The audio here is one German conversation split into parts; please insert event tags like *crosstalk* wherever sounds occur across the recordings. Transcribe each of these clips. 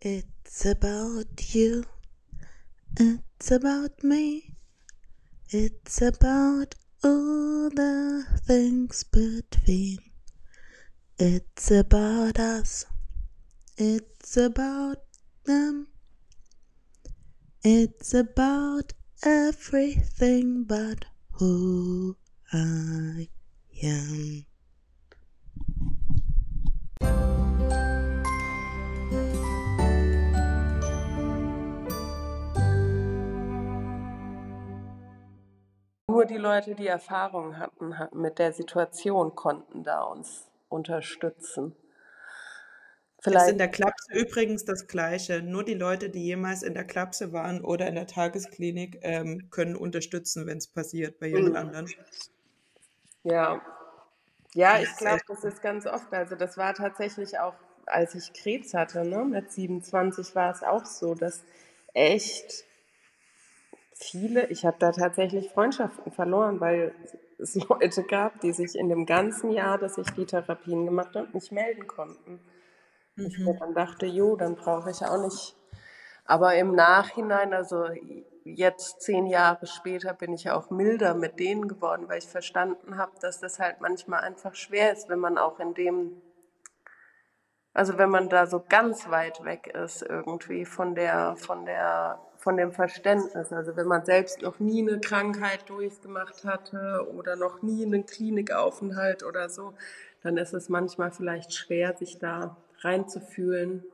It's about you. It's about me. It's about all the things between. It's about us. It's about them. It's about everything but who I am. Nur die Leute, die Erfahrung hatten mit der Situation, konnten da uns unterstützen. Vielleicht. Ist in der Klapse übrigens das Gleiche. Nur die Leute, die jemals in der Klapse waren oder in der Tagesklinik, ähm, können unterstützen, wenn es passiert bei jemand mhm. anderen. Ja, ja, ich glaube, das ist ganz oft. Also das war tatsächlich auch, als ich Krebs hatte, ne, mit 27 war es auch so, dass echt viele, ich habe da tatsächlich Freundschaften verloren, weil es *laughs* Leute gab, die sich in dem ganzen Jahr, dass ich die Therapien gemacht habe, nicht melden konnten. Mhm. Ich mir dann dachte, jo, dann brauche ich auch nicht. Aber im Nachhinein, also jetzt zehn Jahre später, bin ich auch milder mit denen geworden, weil ich verstanden habe, dass das halt manchmal einfach schwer ist, wenn man auch in dem, also wenn man da so ganz weit weg ist irgendwie von der, von der, von dem Verständnis. Also wenn man selbst noch nie eine Krankheit durchgemacht hatte oder noch nie einen Klinikaufenthalt oder so, dann ist es manchmal vielleicht schwer, sich da reinzufühlen.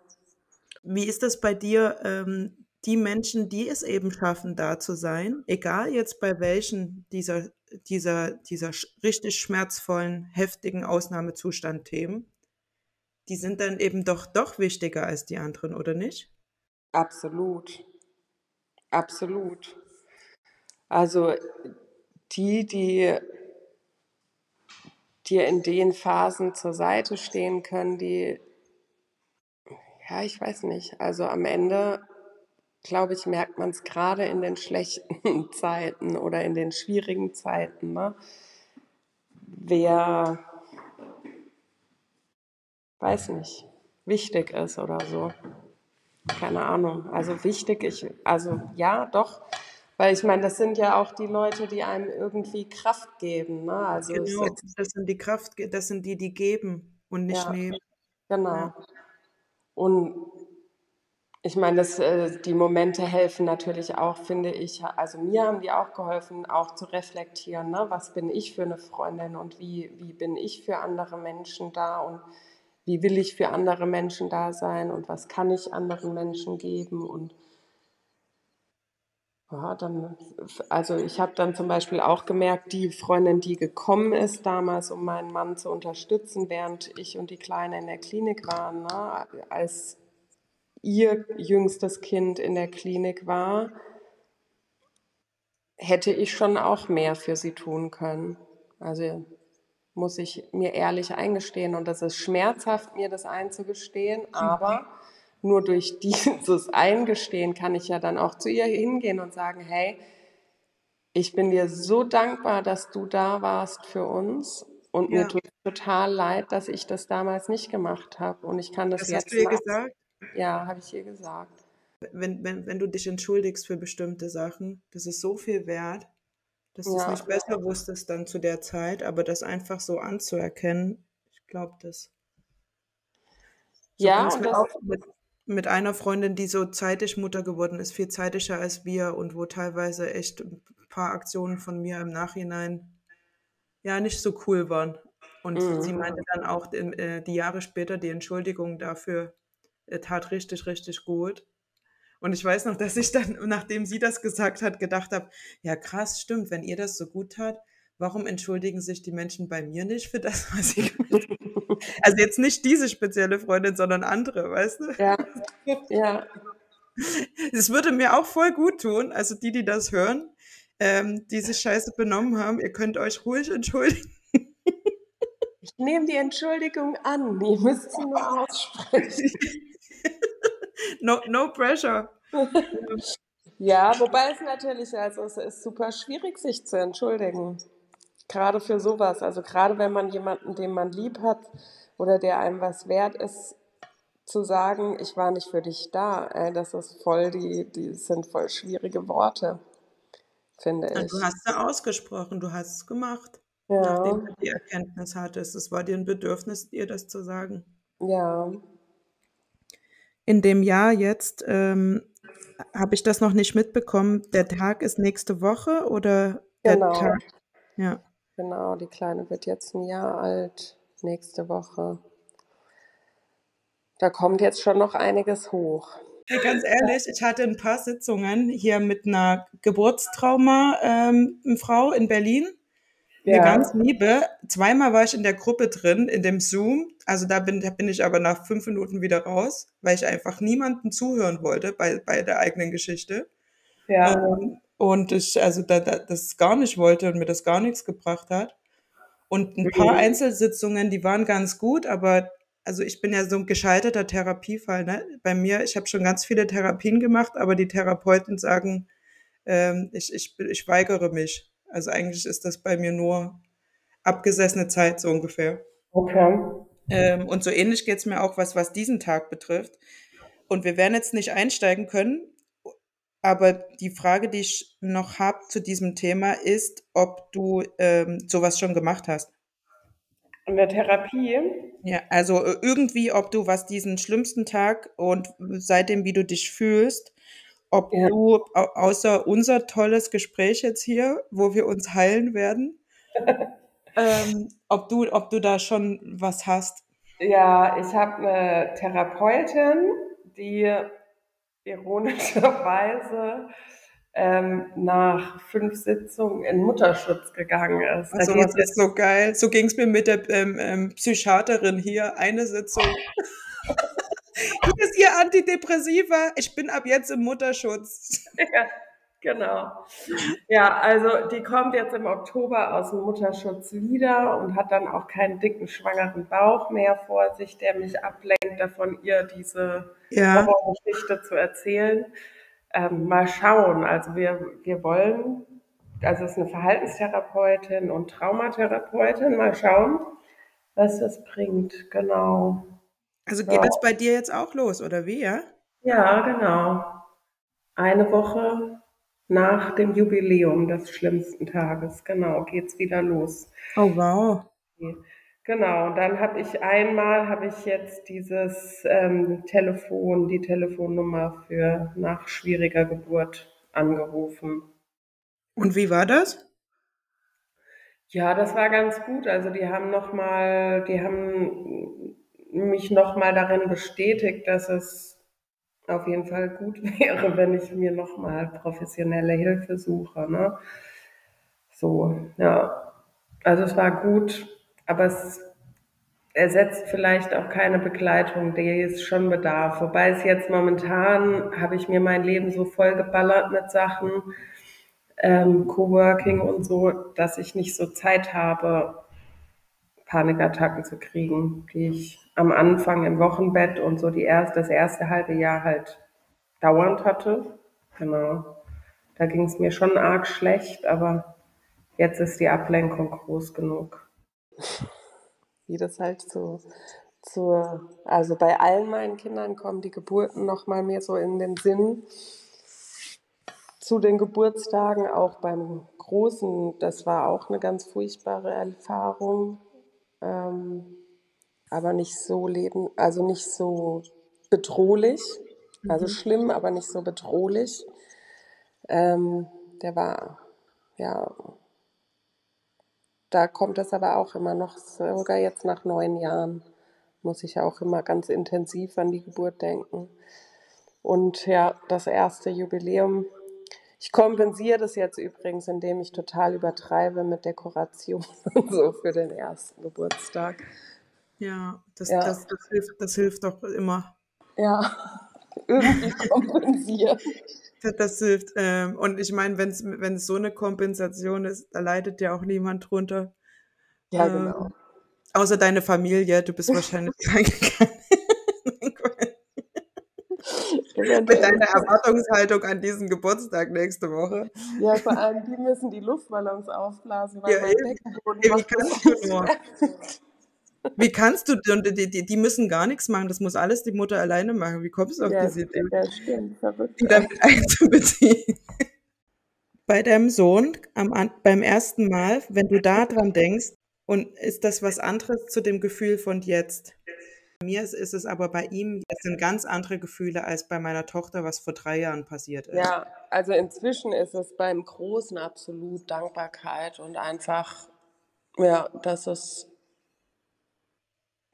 Wie ist das bei dir, ähm, die Menschen, die es eben schaffen, da zu sein, egal jetzt bei welchen dieser, dieser, dieser richtig schmerzvollen, heftigen Ausnahmezustand-Themen, die sind dann eben doch, doch wichtiger als die anderen, oder nicht? Absolut. Absolut. Also die, die dir in den Phasen zur Seite stehen können, die ja, ich weiß nicht. Also am Ende, glaube ich, merkt man es gerade in den schlechten *laughs* Zeiten oder in den schwierigen Zeiten, ne? wer, weiß nicht, wichtig ist oder so. Keine Ahnung. Also wichtig, ich, also ja, doch. Weil ich meine, das sind ja auch die Leute, die einem irgendwie Kraft geben. Ne? Also genau, das sind die Kraft, das sind die, die geben und nicht ja, nehmen. Genau. Ja. Und ich meine, das, äh, die Momente helfen natürlich auch, finde ich. Also mir haben die auch geholfen, auch zu reflektieren, ne? was bin ich für eine Freundin und wie, wie bin ich für andere Menschen da und wie will ich für andere Menschen da sein und was kann ich anderen Menschen geben und ja, dann, also ich habe dann zum Beispiel auch gemerkt, die Freundin, die gekommen ist damals, um meinen Mann zu unterstützen, während ich und die Kleine in der Klinik waren, ne, als ihr jüngstes Kind in der Klinik war, hätte ich schon auch mehr für sie tun können. Also muss ich mir ehrlich eingestehen und das ist schmerzhaft, mir das einzugestehen, aber nur durch *laughs* dieses Eingestehen kann ich ja dann auch zu ihr hingehen und sagen, hey, ich bin dir so dankbar, dass du da warst für uns und ja. mir tut total leid, dass ich das damals nicht gemacht habe und ich kann das, das jetzt. Hast du ihr gesagt? Ja, habe ich ihr gesagt. Wenn, wenn, wenn du dich entschuldigst für bestimmte Sachen, das ist so viel wert, dass du es nicht besser wusstest dann zu der Zeit, aber das einfach so anzuerkennen, ich glaube das. So ja, und das, mit, mit einer Freundin, die so zeitig Mutter geworden ist, viel zeitiger als wir und wo teilweise echt ein paar Aktionen von mir im Nachhinein ja nicht so cool waren. Und mhm. sie meinte dann auch äh, die Jahre später, die Entschuldigung dafür äh, tat richtig, richtig gut. Und ich weiß noch, *laughs* dass ich dann, nachdem sie das gesagt hat, gedacht habe, ja krass, stimmt, wenn ihr das so gut tat, warum entschuldigen sich die Menschen bei mir nicht für das, *laughs* was sie gemacht haben? Also jetzt nicht diese spezielle Freundin, sondern andere, weißt du? Ja, *laughs* ja. Es würde mir auch voll gut tun, also die, die das hören, ähm, die sich scheiße benommen haben, ihr könnt euch ruhig entschuldigen. Ich nehme die Entschuldigung an, die müsst ihr nur aussprechen. No, no pressure. *laughs* Ja, wobei es natürlich, also es ist super schwierig, sich zu entschuldigen. Gerade für sowas. Also gerade wenn man jemanden, den man lieb hat oder der einem was wert ist, zu sagen, ich war nicht für dich da, ey, das ist voll die, die sind voll schwierige Worte, finde Und ich. du hast ja ausgesprochen, du hast es gemacht, Ja, nachdem du die Erkenntnis hattest. Es war dir ein Bedürfnis, ihr das zu sagen. ja, In dem Jahr jetzt ähm, habe ich das noch nicht mitbekommen. Der Tag ist nächste Woche oder der genau, Tag? Ja. genau. Die Kleine wird jetzt ein Jahr alt, nächste Woche. Da kommt jetzt schon noch einiges hoch. Hey, ganz ehrlich, ich hatte ein paar Sitzungen hier mit einer Geburtstrauma-Frau in Berlin. Eine ganz Ja, liebe. Zweimal war ich in der Gruppe drin, in dem Zoom. Also da bin, da bin ich aber nach fünf Minuten wieder raus, weil ich einfach niemanden zuhören wollte bei, bei der eigenen Geschichte. ja, Ähm, und ich also da, da, das gar nicht wollte und mir das gar nichts gebracht hat. Und ein paar mhm. Einzelsitzungen, die waren ganz gut, aber also ich bin ja so ein gescheiterter Therapiefall. Ne? Bei mir, ich habe schon ganz viele Therapien gemacht, aber die Therapeuten sagen, ähm, ich, ich, ich weigere mich. Also eigentlich ist das bei mir nur abgesessene Zeit so ungefähr. Okay. Ähm, und so ähnlich geht's mir auch, was, was diesen Tag betrifft. Und wir werden jetzt nicht einsteigen können, aber die Frage, die ich noch habe zu diesem Thema, ist, ob du ähm, sowas schon gemacht hast. In der Therapie? Ja, also äh, irgendwie, ob du was diesen schlimmsten Tag und seitdem, wie du dich fühlst, ob Ja. du au- außer unser tolles Gespräch jetzt hier, wo wir uns heilen werden, *laughs* ähm, ob du, ob du da schon was hast. Ja, ich habe eine Therapeutin, die ironischerweise ähm, nach fünf Sitzungen in Mutterschutz gegangen ist. Also was ist so geil. So ging es mir mit der ähm, ähm, Psychiaterin hier. Eine Sitzung. *laughs* Hier *laughs* ist ihr Antidepressiva. Ich bin ab jetzt im Mutterschutz. *laughs* Ja, genau. Ja, also die kommt jetzt im Oktober aus dem Mutterschutz wieder und hat dann auch keinen dicken, schwangeren Bauch mehr vor sich, der mich ablenkt davon, ihr diese Ja, Horrorgeschichte zu erzählen. Ähm, mal schauen. Also wir, wir wollen, also es ist eine Verhaltenstherapeutin und Traumatherapeutin. Mal schauen, was das bringt. Genau. Also geht das bei dir jetzt auch los, oder wie, ja? ja genau. Eine Woche nach dem Jubiläum des schlimmsten Tages, genau, geht's wieder los. Oh, wow. Genau, und dann habe ich einmal, habe ich jetzt dieses ähm, Telefon, die Telefonnummer für nach schwieriger Geburt angerufen. Und wie war das? Ja, das war ganz gut. Also die haben noch mal, die haben mich noch mal darin bestätigt, dass es auf jeden Fall gut *laughs* wäre, wenn ich mir noch mal professionelle Hilfe suche. Ne? So, ja. Also es war gut, aber es ersetzt vielleicht auch keine Begleitung, die es schon bedarf. Wobei es jetzt momentan habe ich mir mein Leben so vollgeballert mit Sachen, ähm, Coworking und so, dass ich nicht so Zeit habe, Panikattacken zu kriegen, die ich am Anfang im Wochenbett und so die erst, das erste halbe Jahr halt dauernd hatte. Genau. Da ging es mir schon arg schlecht, aber jetzt ist die Ablenkung groß genug. Wie das halt so zur, also bei allen meinen Kindern kommen die Geburten noch mal mehr so in den Sinn zu den Geburtstagen, auch beim Großen, das war auch eine ganz furchtbare Erfahrung, ähm, aber nicht so leben, also nicht so bedrohlich, also Mhm. schlimm, aber nicht so bedrohlich. Ähm, der war, ja, da kommt es aber auch immer noch, sogar jetzt nach neun Jahren, muss ich auch immer ganz intensiv an die Geburt denken. Und ja, das erste Jubiläum. Ich kompensiere das jetzt übrigens, indem ich total übertreibe mit Dekoration *laughs* und so für den ersten Geburtstag. Ja, das, Ja, das, das, hilft, das hilft doch immer. ja, *laughs* irgendwie kompensieren. Das, hilft. Ähm, und ich meine, wenn es so eine Kompensation ist, da leidet ja auch niemand drunter. Ja, genau. Ähm, außer deine Familie. Du bist wahrscheinlich *laughs* kein, mit Eventuell. deiner Erwartungshaltung an diesen Geburtstag nächste Woche. Ja, vor allem die müssen die Luftballons aufblasen, weil Ja, mein. Beckenboden macht das Wie kannst du, die, die, die müssen gar nichts machen, das muss alles die Mutter alleine machen. Wie kommst du auf Ja, diese Idee, ja stimmt, verrückt. die damit *laughs* einzubeziehen? Bei deinem Sohn am, beim ersten Mal, wenn du da dran denkst, und ist das was anderes zu dem Gefühl von jetzt? Bei mir ist, ist es aber bei ihm, das sind ganz andere Gefühle als bei meiner Tochter, was vor drei Jahren passiert ist. Ja, also inzwischen ist es beim Großen absolut Dankbarkeit und einfach, ja, dass es,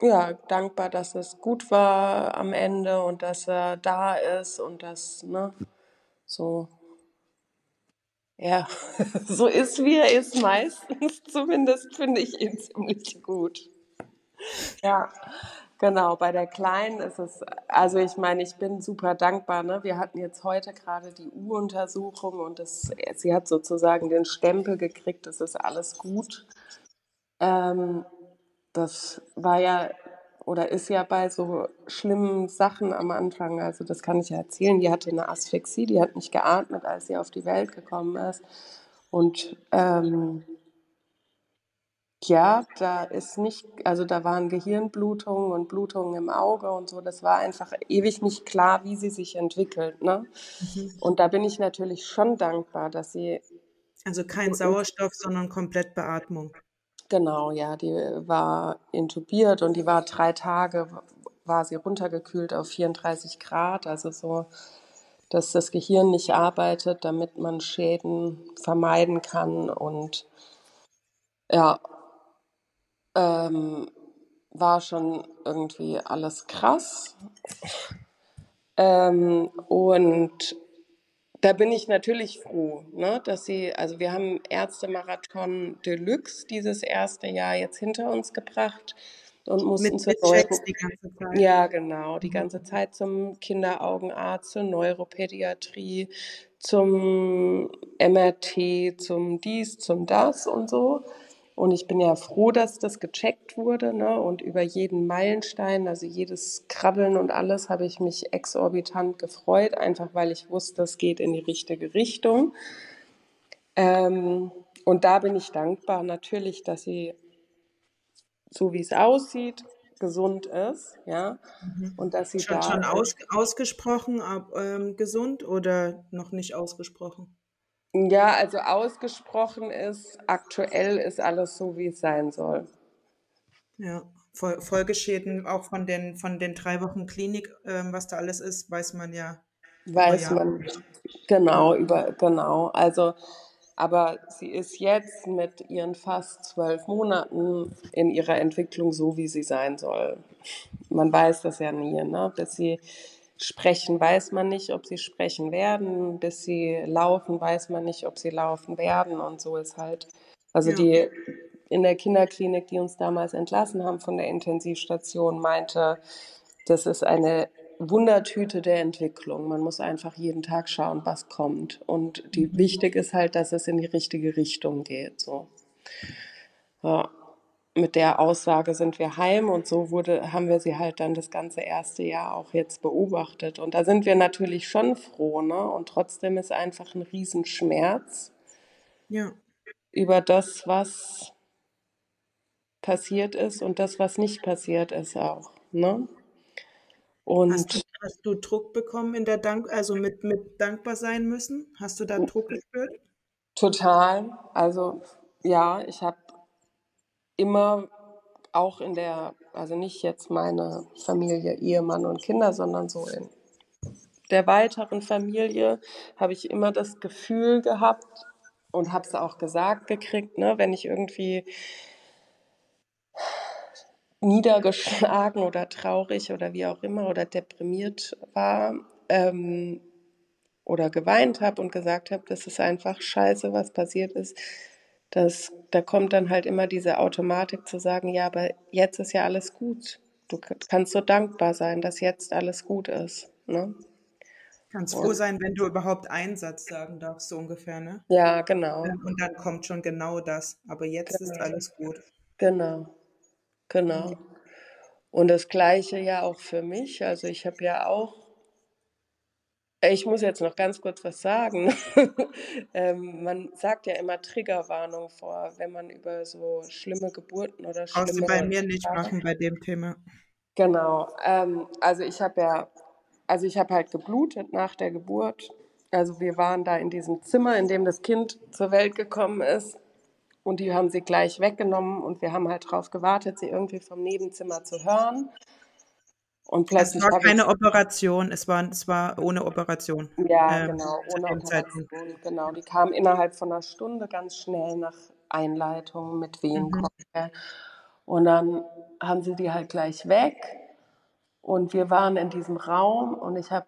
ja, dankbar, dass es gut war am Ende und dass er da ist und dass, ne, so, ja, *laughs* so ist, wie er ist meistens. *laughs* Zumindest finde ich ihn ziemlich gut. Ja, genau. Bei der Kleinen ist es, also ich meine, ich bin super dankbar. Ne? Wir hatten jetzt heute gerade die U-Untersuchung und das, sie hat sozusagen den Stempel gekriegt, es ist alles gut. Ähm, das war ja oder ist ja bei so schlimmen Sachen am Anfang, also das kann ich ja erzählen, die hatte eine Asphyxie, die hat nicht geatmet, als sie auf die Welt gekommen ist. Und ähm, ja, da ist nicht, also da waren Gehirnblutungen und Blutungen im Auge und so. Das war einfach ewig nicht klar, wie sie sich entwickelt. Ne? Mhm. Und da bin ich natürlich schon dankbar, dass sie, Also kein Sauerstoff, sondern komplett Beatmung. Genau, ja, die war intubiert und die war drei Tage, war sie runtergekühlt auf 34 Grad, also so, dass das Gehirn nicht arbeitet, damit man Schäden vermeiden kann und ja, ähm, war schon irgendwie alles krass. Ähm, und da bin ich natürlich froh, ne, dass sie, also wir haben Ärztemarathon Deluxe dieses erste Jahr jetzt hinter uns gebracht und mussten Mit, zur mit Checks die ganze Zeit. ja, genau, die Mhm. ganze Zeit zum Kinderaugenarzt, zur Neuropädiatrie, zum MRT, zum dies, zum das und so. Und ich bin ja froh, dass das gecheckt wurde, ne? Und über jeden Meilenstein, also jedes Krabbeln und alles, habe ich mich exorbitant gefreut, einfach weil ich wusste, es geht in die richtige Richtung. Ähm, und da bin ich dankbar natürlich, dass sie, so wie es aussieht, gesund ist, ja, Mhm. und dass sie Schon, da schon ist. aus, ausgesprochen ähm, gesund oder noch nicht ausgesprochen? Ja, also ausgesprochen ist, aktuell ist alles so, wie es sein soll. Ja, Fol Folgeschäden auch von den, von den drei Wochen Klinik, ähm, was da alles ist, weiß man ja Weiß man genau über, genau. Also, aber sie ist jetzt mit ihren fast zwölf Monaten in ihrer Entwicklung so, wie sie sein soll. Man weiß das ja nie, ne? Bis sie sprechen, weiß man nicht, ob sie sprechen werden. Bis sie laufen, weiß man nicht, ob sie laufen werden. Und so ist halt, also Ja. die in der Kinderklinik, die uns damals entlassen haben von der Intensivstation, meinte, das ist eine Wundertüte der Entwicklung. Man muss einfach jeden Tag schauen, was kommt. Und die Mhm. wichtig ist halt, dass es in die richtige Richtung geht. So. Ja. Mit der Aussage sind wir heim und so wurde, haben wir sie halt dann das ganze erste Jahr auch jetzt beobachtet. Und da sind wir natürlich schon froh, ne? Und trotzdem ist einfach ein Riesenschmerz Ja. über das, was passiert ist und das, was nicht passiert ist auch, ne? Hast du, Und hast du Druck bekommen in der Dank, also mit, mit dankbar sein müssen? Hast du da Druck gespürt? total, also ja, ich habe immer auch in der, also nicht jetzt meine Familie, Ehemann und Kinder, sondern so in der weiteren Familie habe ich immer das Gefühl gehabt und habe es auch gesagt gekriegt, ne, wenn ich irgendwie niedergeschlagen oder traurig oder wie auch immer oder deprimiert war ähm, oder geweint habe und gesagt habe, das ist einfach scheiße, was passiert ist. Das, da kommt dann halt immer diese Automatik zu sagen, ja, aber jetzt ist ja alles gut. Du kannst so dankbar sein, dass jetzt alles gut ist. Ne? Kannst froh sein, wenn du überhaupt einen Satz sagen darfst, so ungefähr, ne? ja, genau, Und dann kommt schon genau das. Aber jetzt ist genau, alles gut. genau, genau. Und das Gleiche ja auch für mich. Also ich habe ja auch Ich muss jetzt noch ganz kurz was sagen. *laughs* ähm, man sagt ja immer Triggerwarnung vor, wenn man über so schlimme Geburten oder schlimme... Brauchst du bei mir nicht machen bei dem Thema. Genau. Ähm, also ich habe ja, also ich habe halt geblutet nach der Geburt. Also wir waren da in diesem Zimmer, in dem das Kind zur Welt gekommen ist. Und die haben sie gleich weggenommen und wir haben halt darauf gewartet, sie irgendwie vom Nebenzimmer zu hören. Und plötzlich es war keine Operation, es war, es war ohne Operation. Ja, ähm, genau, ohne Operation. Genau, die kam innerhalb von einer Stunde ganz schnell nach Einleitung mit Wehenkocher. Mhm. Und dann haben sie die halt gleich weg. Und wir waren in diesem Raum und ich habe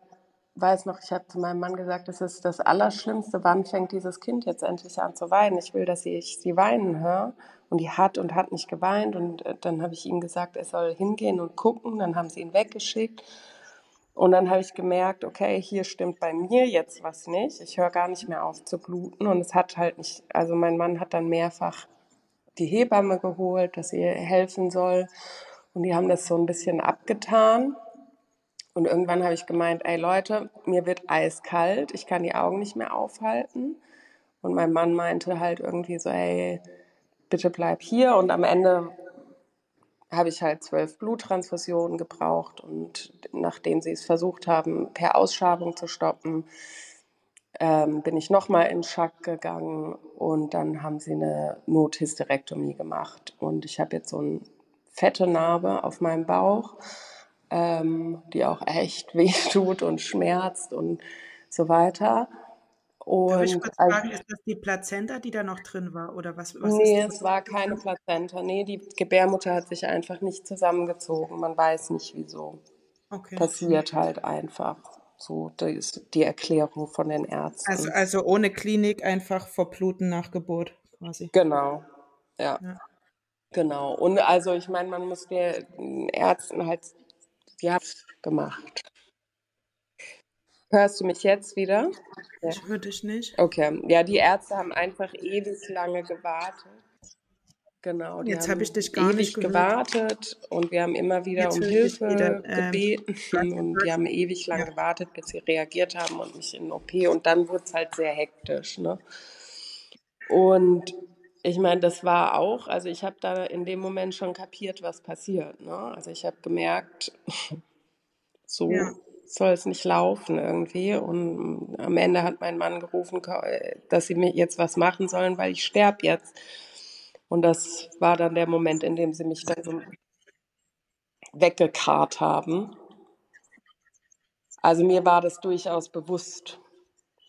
weiß noch, ich habe zu meinem Mann gesagt, das ist das Allerschlimmste. Wann fängt dieses Kind jetzt endlich an zu weinen? Ich will, dass ich sie weinen höre. Und die hat und hat nicht geweint. Und äh, dann habe ich ihm gesagt, er soll hingehen und gucken. Dann haben sie ihn weggeschickt. Und dann habe ich gemerkt, okay, hier stimmt bei mir jetzt was nicht. Ich höre gar nicht mehr auf zu bluten. Und es hat halt nicht, also mein Mann hat dann mehrfach die Hebamme geholt, dass ihr helfen soll. Und die haben das so ein bisschen abgetan. Und irgendwann habe ich gemeint, ey Leute, mir wird eiskalt, ich kann die Augen nicht mehr aufhalten. Und mein Mann meinte halt irgendwie so, ey, bitte bleib hier. Und am Ende habe ich halt zwölf Bluttransfusionen gebraucht. Und nachdem sie es versucht haben, per Ausschabung zu stoppen, ähm, bin ich nochmal in Schack gegangen und dann haben sie eine Nothysterektomie gemacht. Und ich habe jetzt so eine fette Narbe auf meinem Bauch ähm, die auch echt *laughs* weh tut und schmerzt und so weiter. Und Darf ich kurz fragen, ist das die Plazenta, die da noch drin war? Oder was, was nee, es war keine Plazenta. Nee, die Gebärmutter hat sich einfach nicht zusammengezogen. Man weiß nicht wieso. Okay. Passiert halt einfach. So, das ist die Erklärung von den Ärzten. Also, also ohne Klinik einfach verbluten nach Geburt quasi. Genau. Ja. ja. Genau. Und also ich meine, man muss den Ärzten halt ja gemacht. Hörst du mich jetzt wieder? Ich höre dich nicht. Okay. Ja, die Ärzte haben einfach ewig lange gewartet. Genau. Jetzt habe ich dich gar ewig nicht gehört. gewartet und wir haben immer wieder jetzt um Hilfe wieder, ähm, gebeten *laughs* und die haben ewig lange ja. gewartet, bis sie reagiert haben und mich in OP und dann wurde es halt sehr hektisch. Ne? Und ich meine, das war auch, also ich habe da in dem Moment schon kapiert, was passiert. Ne? Also ich habe gemerkt, *laughs* so ja. soll es nicht laufen irgendwie. Und am Ende hat mein Mann gerufen, dass sie mir jetzt was machen sollen, weil ich sterbe jetzt. Und das war dann der Moment, in dem sie mich dann so weggekarrt haben. Also mir war das durchaus bewusst,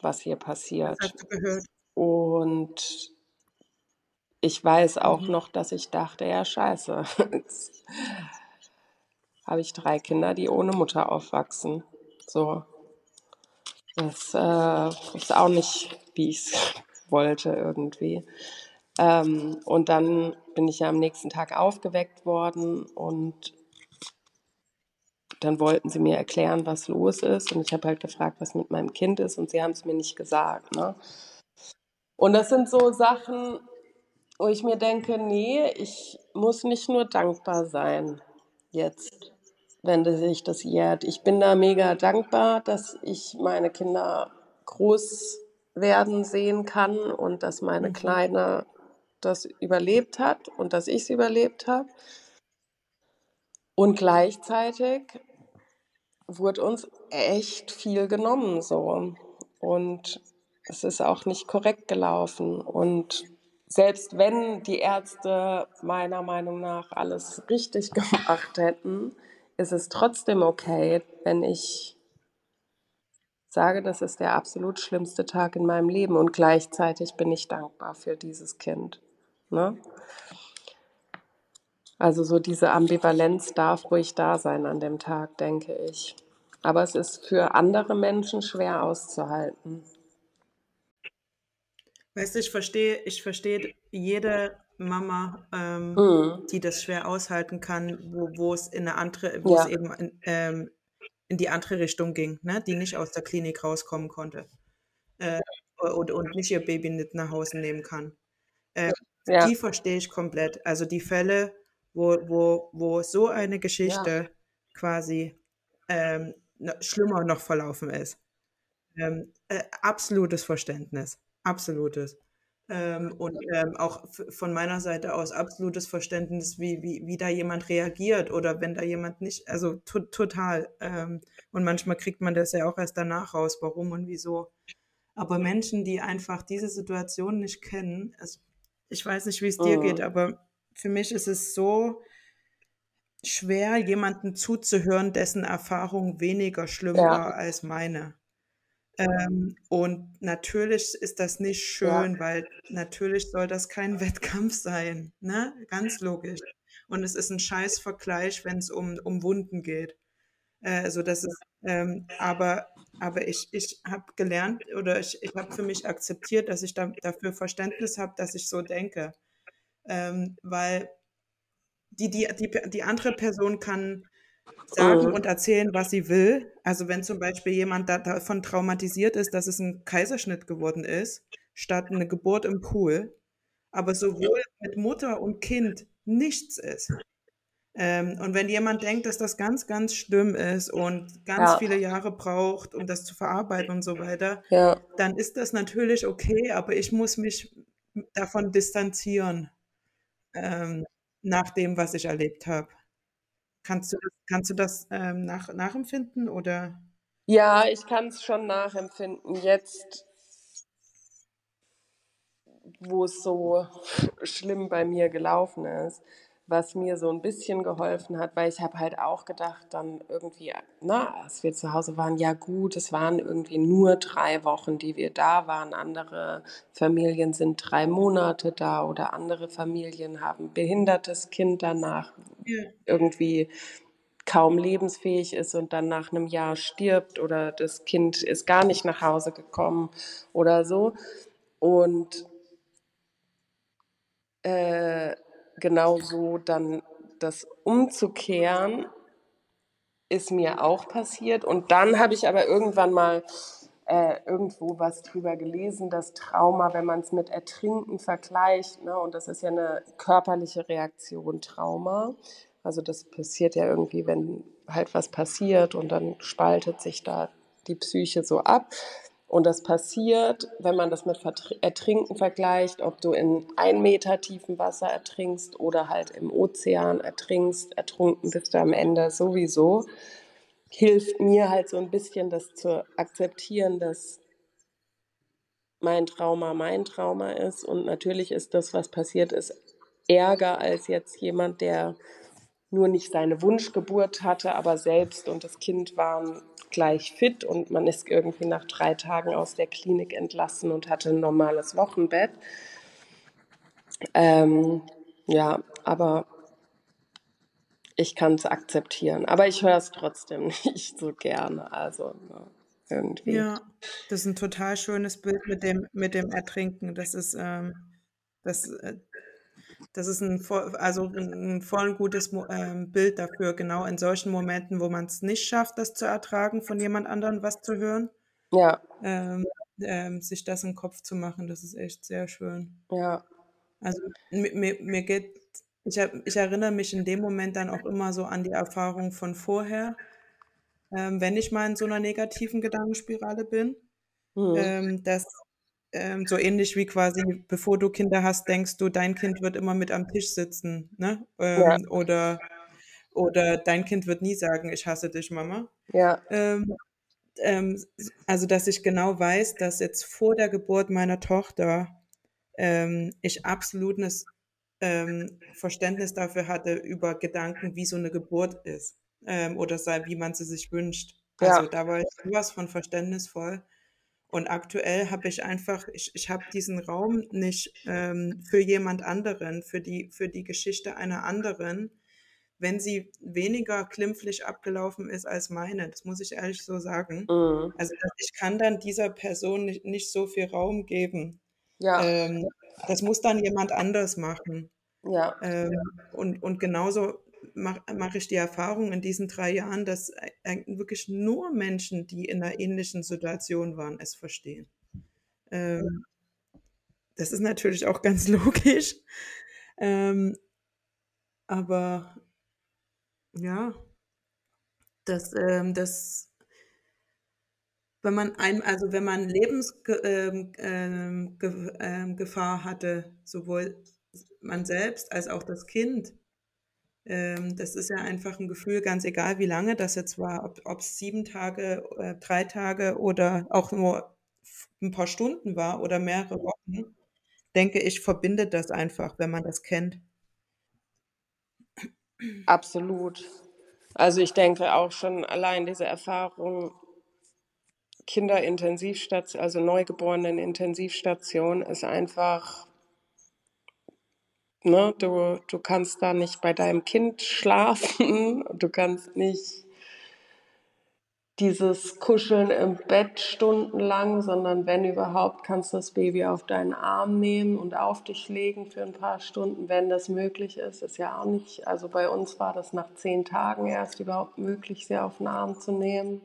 was hier passiert. Hast du gehört. Und ich weiß auch mhm. noch, dass ich dachte, ja, scheiße. Jetzt *laughs* habe ich drei Kinder, die ohne Mutter aufwachsen. So. Das äh, ist auch nicht, wie ich es *laughs* wollte irgendwie. Ähm, und dann bin ich ja am nächsten Tag aufgeweckt worden und dann wollten sie mir erklären, was los ist. Und ich habe halt gefragt, was mit meinem Kind ist und sie haben es mir nicht gesagt. Ne? Und das sind so Sachen, wo ich mir denke, nee, ich muss nicht nur dankbar sein jetzt, wenn sich das jährt. Ich bin da mega dankbar, dass ich meine Kinder groß werden sehen kann und dass meine mhm. Kleine das überlebt hat und dass ich es überlebt habe. Und gleichzeitig wurde uns echt viel genommen so. Und es ist auch nicht korrekt gelaufen. Und selbst wenn die Ärzte meiner Meinung nach alles richtig *laughs* gemacht hätten, ist es trotzdem okay, wenn ich sage, das ist der absolut schlimmste Tag in meinem Leben und gleichzeitig bin ich dankbar für dieses Kind. Ne? Also so diese Ambivalenz darf ruhig da sein an dem Tag, denke ich. Aber es ist für andere Menschen schwer auszuhalten. Weißt du, ich verstehe, ich verstehe jede Mama, ähm, mhm. die das schwer aushalten kann, wo, wo es in eine andere, wo ja. es eben in, ähm, in die andere Richtung ging, ne? die nicht aus der Klinik rauskommen konnte äh, und, und nicht ihr Baby mit nach Hause nehmen kann. Äh, ja. Die verstehe ich komplett. Also die Fälle, wo, wo, wo so eine Geschichte ja. quasi ähm, schlimmer noch verlaufen ist. ähm, äh, absolutes Verständnis, absolutes. Ähm, und ähm, auch von meiner Seite aus absolutes Verständnis, wie, wie, wie da jemand reagiert oder wenn da jemand nicht, also to total. Ähm, und manchmal kriegt man das ja auch erst danach raus, warum und wieso. Aber Menschen, die einfach diese Situation nicht kennen, also ich weiß nicht, wie es dir geht, Mhm. aber für mich ist es so schwer, jemanden zuzuhören, dessen Erfahrung weniger schlimm Ja. war als meine. Ähm, und natürlich ist das nicht Ja. schön, weil natürlich soll das kein *laughs* Wettkampf sein, ne? Ganz logisch. Und es ist ein Scheiß-Vergleich, wenn es um, um Wunden geht. Äh, also das ist, ähm, aber, aber ich, ich habe gelernt oder ich, ich habe für mich akzeptiert, dass ich da, dafür Verständnis habe, dass ich so denke. Ähm, weil die, die, die, die andere Person kann sagen und erzählen, was sie will. Also wenn zum Beispiel jemand da, davon traumatisiert ist, dass es ein Kaiserschnitt geworden ist, statt eine Geburt im Pool, aber sowohl mit Mutter und Kind nichts ist. Ähm, und wenn jemand denkt, dass das ganz, ganz schlimm ist und ganz Ja. viele Jahre braucht, um das zu verarbeiten und so weiter, Ja. dann ist das natürlich okay, aber ich muss mich davon distanzieren, ähm, nach dem, was ich erlebt habe. Kannst du das, kannst du das ähm, nach, nachempfinden oder? Ja, ich kann es schon nachempfinden. Jetzt, wo es so schlimm bei mir gelaufen ist, was mir so ein bisschen geholfen hat, weil ich habe halt auch gedacht, dann irgendwie, na, als wir zu Hause waren, ja gut, es waren irgendwie nur drei Wochen, die wir da waren. Andere Familien sind drei Monate da oder andere Familien haben ein behindertes Kind danach Ja. irgendwie kaum lebensfähig ist und dann nach einem Jahr stirbt oder das Kind ist gar nicht nach Hause gekommen oder so. Und äh, genauso dann das umzukehren ist mir auch passiert. Und dann habe ich aber irgendwann mal äh, irgendwo was drüber gelesen, das Trauma, wenn man es mit Ertrinken vergleicht, ne, und das ist ja eine körperliche Reaktion, Trauma. Also das passiert ja irgendwie, wenn halt was passiert und dann spaltet sich da die Psyche so ab. Und das passiert, wenn man das mit Ertrinken vergleicht, ob du in ein Meter tiefem Wasser ertrinkst oder halt im Ozean ertrinkst, ertrunken bist du am Ende sowieso, hilft mir halt so ein bisschen das zu akzeptieren, dass mein Trauma mein Trauma ist. Und natürlich ist das, was passiert ist, ärger als jetzt jemand, der nur nicht seine Wunschgeburt hatte, aber selbst und das Kind waren gleich fit und man ist irgendwie nach drei Tagen aus der Klinik entlassen und hatte ein normales Wochenbett. Ähm, ja, aber ich kann es akzeptieren. Aber ich höre es trotzdem *laughs* nicht so gerne. Also ne, irgendwie. Ja, das ist ein total schönes Bild mit dem, mit dem Ertrinken. Das ist, ähm, das, äh, das ist ein, voll- also ein, voll gutes ähm, Bild dafür, genau in solchen Momenten, wo man es nicht schafft, das zu ertragen, von jemand anderem was zu hören, Ja, ähm, ähm, sich das im Kopf zu machen. Das ist echt sehr schön. ja, Also mir, mir, geht, ich, hab, ich erinnere mich in dem Moment dann auch immer so an die Erfahrung von vorher, ähm, wenn ich mal in so einer negativen Gedankenspirale bin, hm, ähm, dass ähm, so ähnlich wie quasi, bevor du Kinder hast, denkst du, dein Kind wird immer mit am Tisch sitzen, ne? ja, Ähm, oder, oder dein Kind wird nie sagen, ich hasse dich, Mama. ja, Ähm, ähm, also, dass ich genau weiß, dass jetzt vor der Geburt meiner Tochter ähm, ich absolutes ähm, Verständnis dafür hatte über Gedanken, wie so eine Geburt ist ähm, oder sei, wie man sie sich wünscht. Also ja, da war ich sowas von verständnisvoll. Und aktuell habe ich einfach, ich, ich habe diesen Raum nicht ähm, für jemand anderen, für die, für die Geschichte einer anderen, wenn sie weniger klimpflich abgelaufen ist als meine. Das muss ich ehrlich so sagen. hm, Also ich kann dann dieser Person nicht, nicht so viel Raum geben. ja, Ähm, das muss dann jemand anders machen. ja, Ähm, und, und genauso mache mach ich die Erfahrung in diesen drei Jahren, dass äh, wirklich nur Menschen, die in einer ähnlichen Situation waren, es verstehen. Ähm, das ist natürlich auch ganz *laughs* logisch. Ähm, aber ja, das, ähm, das, wenn man ein, also wenn man Lebensgefahr ähm, ähm, ähm, Gefahr hatte, sowohl man selbst als auch das Kind, ähm, das ist ja einfach ein Gefühl, ganz egal wie lange das jetzt war, ob es sieben Tage, äh, drei Tage oder auch nur ein paar Stunden war oder mehrere Wochen, denke ich, verbindet das einfach, wenn man das kennt. Absolut. Also ich denke auch schon allein diese Erfahrung Kinderintensivstation, also Neugeborenen-Intensivstation ist einfach, ne, du, du kannst da nicht bei deinem Kind schlafen, *laughs* du kannst nicht dieses Kuscheln im Bett stundenlang, sondern wenn überhaupt, kannst du das Baby auf deinen Arm nehmen und auf dich legen für ein paar Stunden, wenn das möglich ist. Ist ja auch nicht, also bei uns war das nach zehn Tagen erst überhaupt möglich, sie auf den Arm zu nehmen.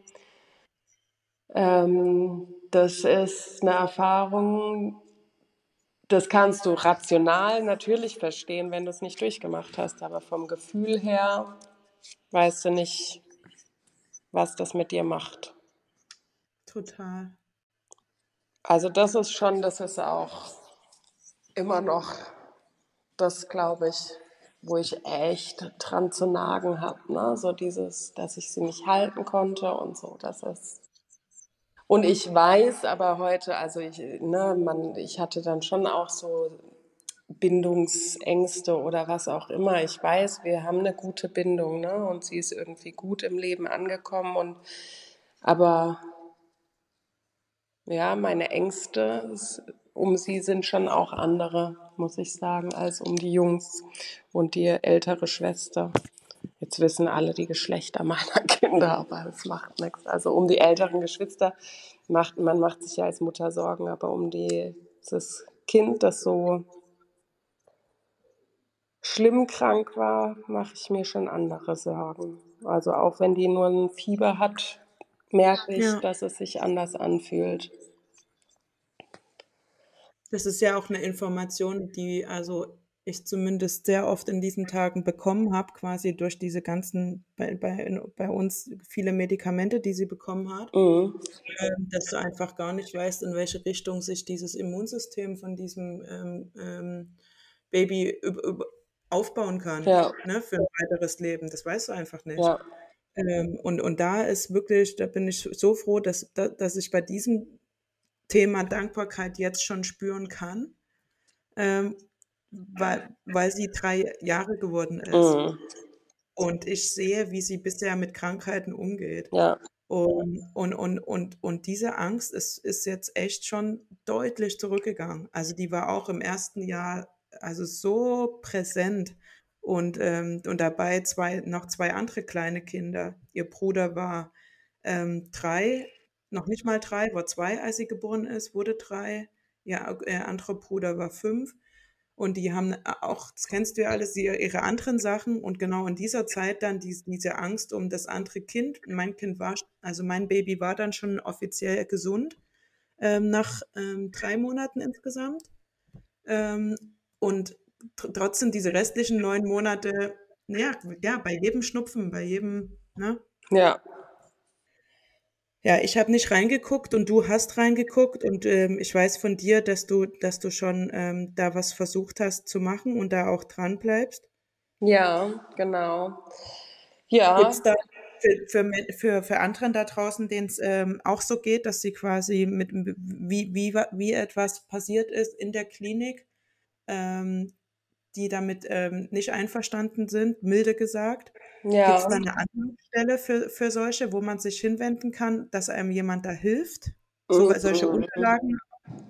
Ähm, das ist eine Erfahrung, das kannst du rational natürlich verstehen, wenn du es nicht durchgemacht hast, aber vom Gefühl her weißt du nicht, was das mit dir macht. Total. Also das ist schon, das ist auch immer noch das, glaube ich, wo ich echt dran zu nagen habe. Ne? So dieses, dass ich sie nicht halten konnte und so. Das ist und ich weiß aber heute, also ich, ne, man, ich hatte dann schon auch so Bindungsängste oder was auch immer. Ich weiß, wir haben eine gute Bindung, ne? Und sie ist irgendwie gut im Leben angekommen und aber ja, meine Ängste um sie sind schon auch andere, muss ich sagen, als um die Jungs und die ältere Schwester. Jetzt wissen alle die Geschlechter meiner *laughs* Kinder, aber das macht nichts. Also um die älteren Geschwister macht man macht sich ja als Mutter Sorgen, aber um die, das Kind, das so schlimm krank war, mache ich mir schon andere Sorgen. Also auch wenn die nur ein Fieber hat, merke ich, ja. dass es sich anders anfühlt. Das ist ja auch eine Information, die also ich zumindest sehr oft in diesen Tagen bekommen habe, quasi durch diese ganzen, bei, bei, bei uns viele Medikamente, die sie bekommen hat, mhm. ähm, dass du einfach gar nicht weißt, in welche Richtung sich dieses Immunsystem von diesem ähm, ähm, Baby aufbauen kann ja. ne, für ein weiteres Leben. Das weißt du einfach nicht. Ja. Ähm, und, und da ist wirklich, da bin ich so froh, dass, dass ich bei diesem Thema Dankbarkeit jetzt schon spüren kann. Ähm, weil, weil sie drei Jahre geworden ist. Mhm. Und ich sehe, wie sie bisher mit Krankheiten umgeht. Ja. Und, und, und, und, und diese Angst ist, ist jetzt echt schon deutlich zurückgegangen. Also die war auch im ersten Jahr also so präsent. Und, ähm, und dabei zwei, noch zwei andere kleine Kinder. Ihr Bruder war ähm, drei, noch nicht mal drei, war zwei, als sie geboren ist, wurde drei. Ihr äh, anderer Bruder war fünf. Und die haben äh, auch, das kennst du ja alles, ihre anderen Sachen. Und genau in dieser Zeit dann die, diese Angst um das andere Kind. Mein Kind war, also mein Baby war dann schon offiziell gesund ähm, nach ähm, drei Monaten insgesamt. Ähm, und tr trotzdem diese restlichen neun Monate, ja, ja, bei jedem Schnupfen, bei jedem, ne? Ja, ja, ich habe nicht reingeguckt und du hast reingeguckt und ähm, ich weiß von dir, dass du, dass du schon ähm, da was versucht hast zu machen und da auch dran bleibst. Ja, genau. Ja. Gibt's da für, für, für, für anderen da draußen, denen es ähm, auch so geht, dass sie quasi mit wie, wie, wie etwas passiert ist in der Klinik, ähm, die damit ähm, nicht einverstanden sind, milde gesagt? Ja. Gibt es da eine andere Stelle für, für solche, wo man sich hinwenden kann, dass einem jemand da hilft, so, solche Unterlagen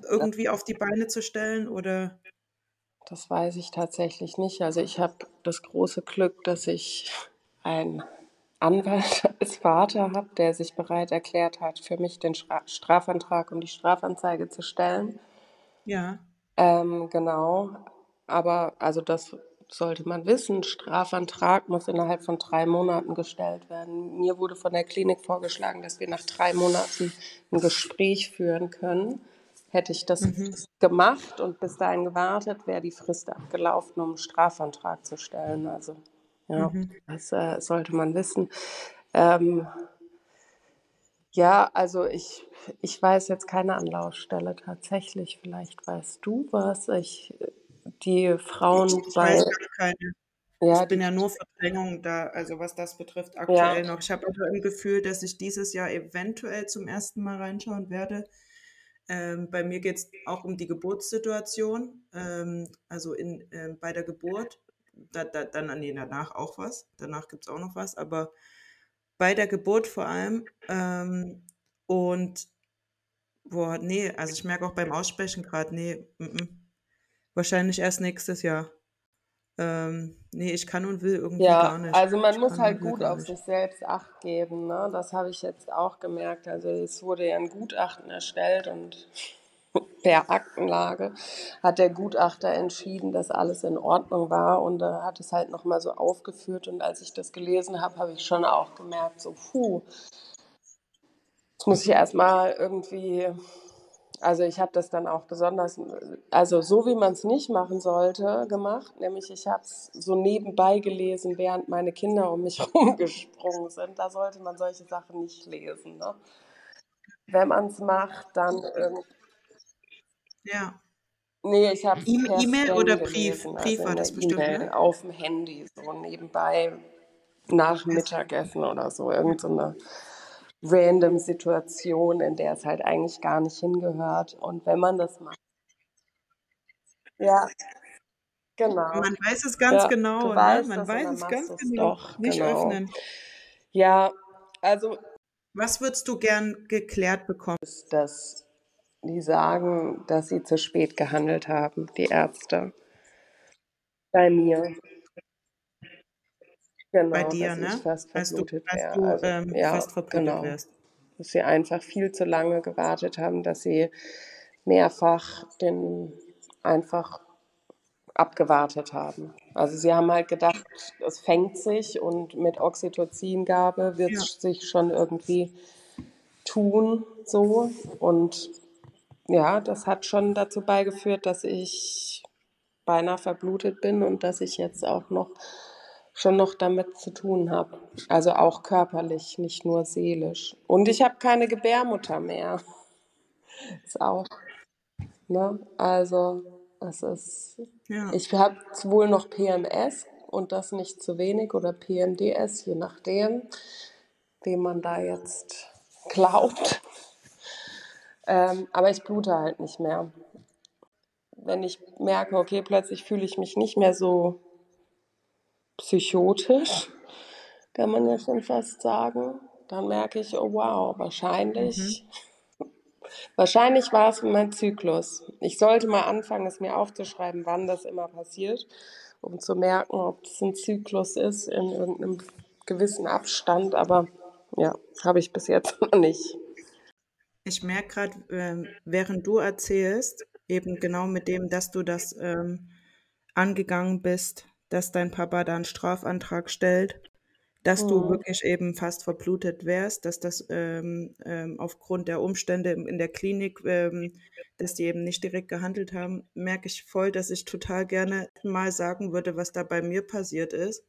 irgendwie auf die Beine zu stellen oder? Das weiß ich tatsächlich nicht. Also ich habe das große Glück, dass ich einen Anwalt *laughs* als Vater habe, der sich bereit erklärt hat, für mich den Strafantrag und die Strafanzeige zu stellen. Ja. Ähm, genau. Aber also das sollte man wissen, Strafantrag muss innerhalb von drei Monaten gestellt werden. Mir wurde von der Klinik vorgeschlagen, dass wir nach drei Monaten ein Gespräch führen können. Hätte ich das mhm. gemacht und bis dahin gewartet, wäre die Frist abgelaufen, um einen Strafantrag zu stellen. Also ja, mhm. das äh, sollte man wissen. Ähm, Ja, also ich, ich weiß jetzt keine Anlaufstelle tatsächlich. Vielleicht weißt du was. Ich, die Frauen Ich bei, keine. ja, Ich bin ja nur Verdrängung da, also was das betrifft, ja, aktuell noch. Ich habe aber ein Gefühl, dass ich dieses Jahr eventuell zum ersten Mal reinschauen werde. Ähm, bei mir geht es auch um die Geburtssituation, ähm, also in, ähm, bei der Geburt. Da, da, dann nee, danach auch was. Danach gibt es auch noch was, aber bei der Geburt vor allem. Ähm, und boah, nee, also ich merke auch beim Aussprechen gerade, nee, mm, mm. Wahrscheinlich erst nächstes Jahr. Ähm, nee, ich kann und will irgendwie ja, gar nicht. also man Ich muss halt gut auf nicht. sich selbst Acht geben, ne? Das habe ich jetzt auch gemerkt. Also es wurde ja ein Gutachten erstellt und *laughs* per Aktenlage hat der Gutachter entschieden, dass alles in Ordnung war und er hat es halt nochmal so aufgeführt und als ich das gelesen habe, habe ich schon auch gemerkt, so puh, jetzt muss ich erstmal irgendwie, also ich habe das dann auch besonders, also so wie man es nicht machen sollte, gemacht, nämlich ich habe es so nebenbei gelesen, während meine Kinder um mich *laughs* rumgesprungen sind. Da sollte man solche Sachen nicht lesen. Ne? Wenn man es macht, dann irgendwie. Ja. Nee, ich habe es E- E-Mail oder Brief? gelesen, Brief also war das bestimmt, E-Mail ne? auf dem Handy, so nebenbei nach Mittagessen oder so. Irgend so eine random Situation, in der es halt eigentlich gar nicht hingehört. Und wenn man das macht, ja, genau. Man weiß es ganz Ja, genau, ne? weißt Man weiß es ganz genau. doch, Nicht genau. öffnen. Ja, also Was würdest du gern geklärt bekommen? ist das, die sagen, dass sie zu spät gehandelt haben, die Ärzte. Bei mir. Bei Genau, dir, dass ich ne? fast Als du, als du Also ähm, ja, fast verblutet genau. wärst. Dass sie einfach viel zu lange gewartet haben, dass sie mehrfach den einfach abgewartet haben. Also sie haben halt gedacht, es fängt sich und mit Oxytocingabe wird Ja. es sich schon irgendwie tun so. Und ja, das hat schon dazu beigeführt, dass ich beinahe verblutet bin und dass ich jetzt auch noch schon noch damit zu tun habe. Also auch körperlich, nicht nur seelisch. Und ich habe keine Gebärmutter mehr. *laughs* Ist auch, ne? Also es ist, Ja. ich habe wohl noch PMS und das nicht zu wenig oder PMDS, je nachdem, wem man da jetzt glaubt. Ähm, aber ich blute halt nicht mehr. Wenn ich merke, okay, plötzlich fühle ich mich nicht mehr so psychotisch, kann man ja schon fast sagen, dann merke ich, oh wow, Mhm. wahrscheinlich, *laughs* wahrscheinlich war es mein Zyklus. Ich sollte mal anfangen, es mir aufzuschreiben, wann das immer passiert, um zu merken, ob es ein Zyklus ist in irgendeinem gewissen Abstand, aber ja, habe ich bis jetzt *laughs* noch nicht. Ich merke gerade, ähm, während du erzählst, eben genau mit dem, dass du das ähm, angegangen bist, dass dein Papa da einen Strafantrag stellt, dass du Mhm. wirklich eben fast verblutet wärst, dass das ähm, ähm, aufgrund der Umstände in der Klinik, ähm, dass die eben nicht direkt gehandelt haben, merke ich voll, dass ich total gerne mal sagen würde, was da bei mir passiert ist.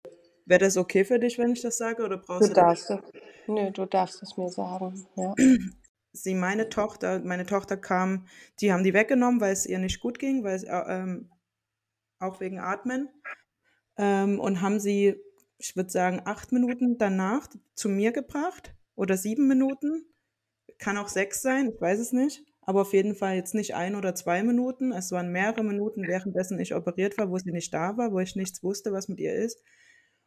Wäre das okay für dich, wenn ich das sage, oder Du brauchst du das? darfst es. Nö, du darfst es mir sagen. Ja. *clears throat* sie, meine Tochter, meine Tochter kam, die haben die weggenommen, weil es ihr nicht gut ging, weil es, äh, ähm, auch wegen Atmen. Ähm, und haben sie, ich würde sagen, acht Minuten danach zu mir gebracht oder sieben Minuten. Kann auch sechs sein, ich weiß es nicht. Aber auf jeden Fall jetzt nicht ein oder zwei Minuten. Es waren mehrere Minuten, währenddessen ich operiert war, wo sie nicht da war, wo ich nichts wusste, was mit ihr ist.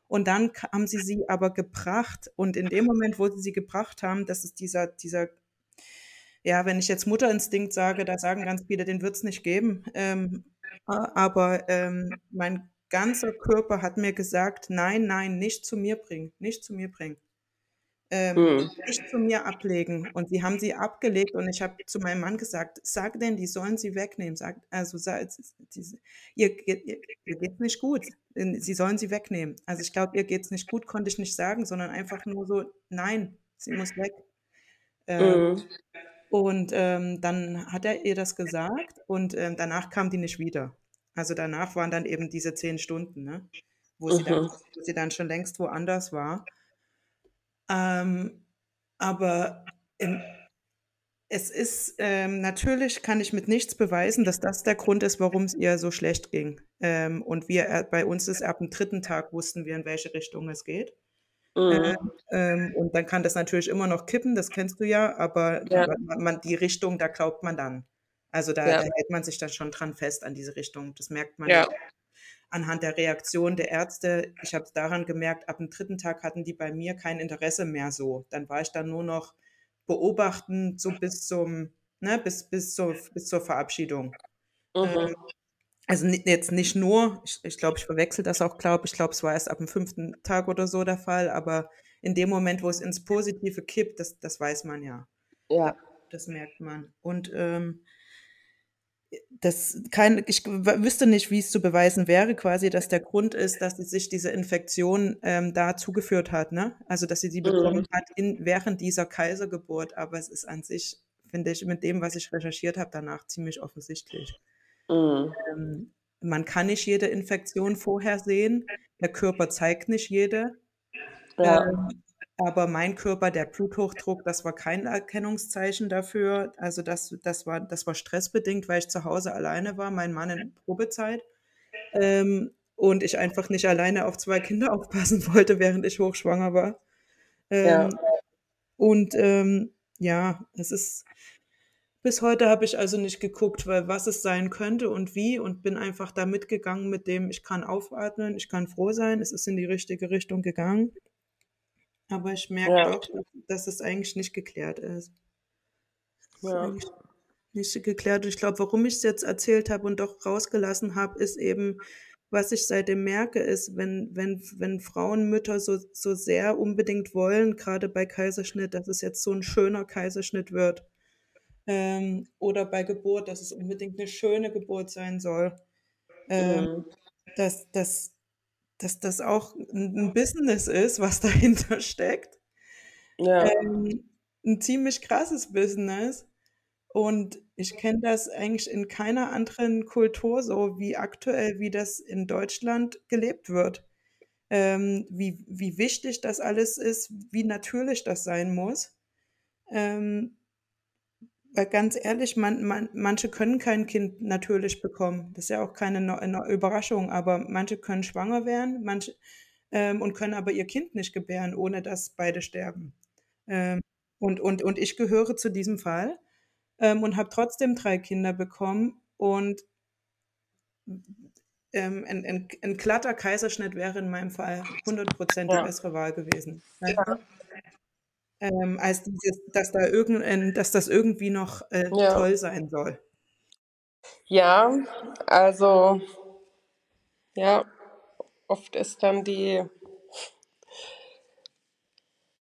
Und dann haben sie sie aber gebracht. Und in dem Moment, wo sie sie gebracht haben, das ist dieser, dieser, ja, wenn ich jetzt Mutterinstinkt sage, da sagen ganz viele, den wird es nicht geben. Ähm, aber ähm, mein ganzer Körper hat mir gesagt, nein, nein, nicht zu mir bringen, nicht zu mir bringen. Ähm, Hm. nicht zu mir ablegen. Und sie haben sie abgelegt und ich habe zu meinem Mann gesagt, sag denn, die sollen sie wegnehmen. Sag, also sag, die, ihr, geht- ihr, ihr geht's nicht gut. Sie sollen sie wegnehmen. Also ich glaube, ihr geht's nicht gut, konnte ich nicht sagen, sondern einfach nur so, nein, sie muss weg. Ähm, Mhm. und ähm, dann hat er ihr das gesagt und ähm, danach kam die nicht wieder. Also danach waren dann eben diese zehn Stunden, ne? wo, sie dann, Mhm. wo sie dann schon längst woanders war. Ähm, aber in, es ist ähm, natürlich, kann ich mit nichts beweisen, dass das der Grund ist, warum es ihr so schlecht ging. Ähm, und wir äh, bei uns ist ab dem dritten Tag wussten wir, in welche Richtung es geht. Mhm. Ähm, und dann kann das natürlich immer noch kippen, das kennst du ja, aber Ja. man, man, die Richtung, da glaubt man dann. Also da, Ja. da hält man sich dann schon dran fest an diese Richtung. Das merkt man Ja. anhand der Reaktion der Ärzte. Ich habe es daran gemerkt, ab dem dritten Tag hatten die bei mir kein Interesse mehr so. Dann war ich dann nur noch beobachten, so bis zum, ne, bis, bis, zur, bis zur Verabschiedung. Mhm. Ähm, also jetzt nicht nur, ich, ich glaube, ich verwechsel das auch, glaube ich, glaube, es war erst ab dem fünften Tag oder so der Fall, aber in dem Moment, wo es ins Positive kippt, das, das weiß man ja. Ja. Das merkt man. Und ähm, das kein, ich wüsste nicht, wie es zu beweisen wäre, quasi, dass der Grund ist, dass sie sich diese Infektion ähm, da zugeführt hat, ne? Also dass sie die bekommen Mhm. hat in, während dieser Kaisergeburt, aber es ist an sich, finde ich, mit dem, was ich recherchiert habe, danach ziemlich offensichtlich. Mhm. Ähm, man kann nicht jede Infektion vorhersehen. Der Körper zeigt nicht jede. Ja. Ähm, aber mein Körper, der Bluthochdruck, das war kein Erkennungszeichen dafür. Also das, das, war, das war stressbedingt, weil ich zu Hause alleine war, mein Mann in Probezeit. Ähm, und ich einfach nicht alleine auf zwei Kinder *laughs* aufpassen wollte, während ich hochschwanger war. Ja. Ähm, und ähm, ja, es ist, bis heute habe ich also nicht geguckt, weil was es sein könnte und wie und bin einfach da mitgegangen mit dem, ich kann aufatmen, ich kann froh sein, es ist in die richtige Richtung gegangen. Aber ich merke Ja. doch, dass es eigentlich nicht geklärt ist. Ja. nicht geklärt. Und ich glaube, warum ich es jetzt erzählt habe und doch rausgelassen habe, ist eben, was ich seitdem merke, ist, wenn, wenn, wenn Frauen, Mütter so, so sehr unbedingt wollen, gerade bei Kaiserschnitt, dass es jetzt so ein schöner Kaiserschnitt wird, ähm, oder bei Geburt, dass es unbedingt eine schöne Geburt sein soll, ähm, Mhm. dass, dass, dass das auch ein Business ist, was *laughs* dahinter steckt. Ja. Ähm, ein ziemlich krasses Business. Und ich kenne das eigentlich in keiner anderen Kultur so wie aktuell, wie das in Deutschland gelebt wird. Ähm, wie, wie wichtig das alles ist, wie natürlich das sein muss. Ähm, weil ganz ehrlich, man, man, manche können kein Kind natürlich bekommen. Das ist ja auch keine Neu- Neu- Überraschung, aber manche können schwanger werden, manche ähm, und können aber ihr Kind nicht gebären, ohne dass beide sterben. Ähm, und, und, und ich gehöre zu diesem Fall ähm, und habe trotzdem drei Kinder bekommen und ähm, ein, ein, ein glatter Kaiserschnitt wäre in meinem Fall 100% die Ja. bessere Wahl gewesen. Ja. Ähm, als dieses, dass da irgendein, dass das irgendwie noch äh, Ja. toll sein soll. Ja, also ja, oft ist dann die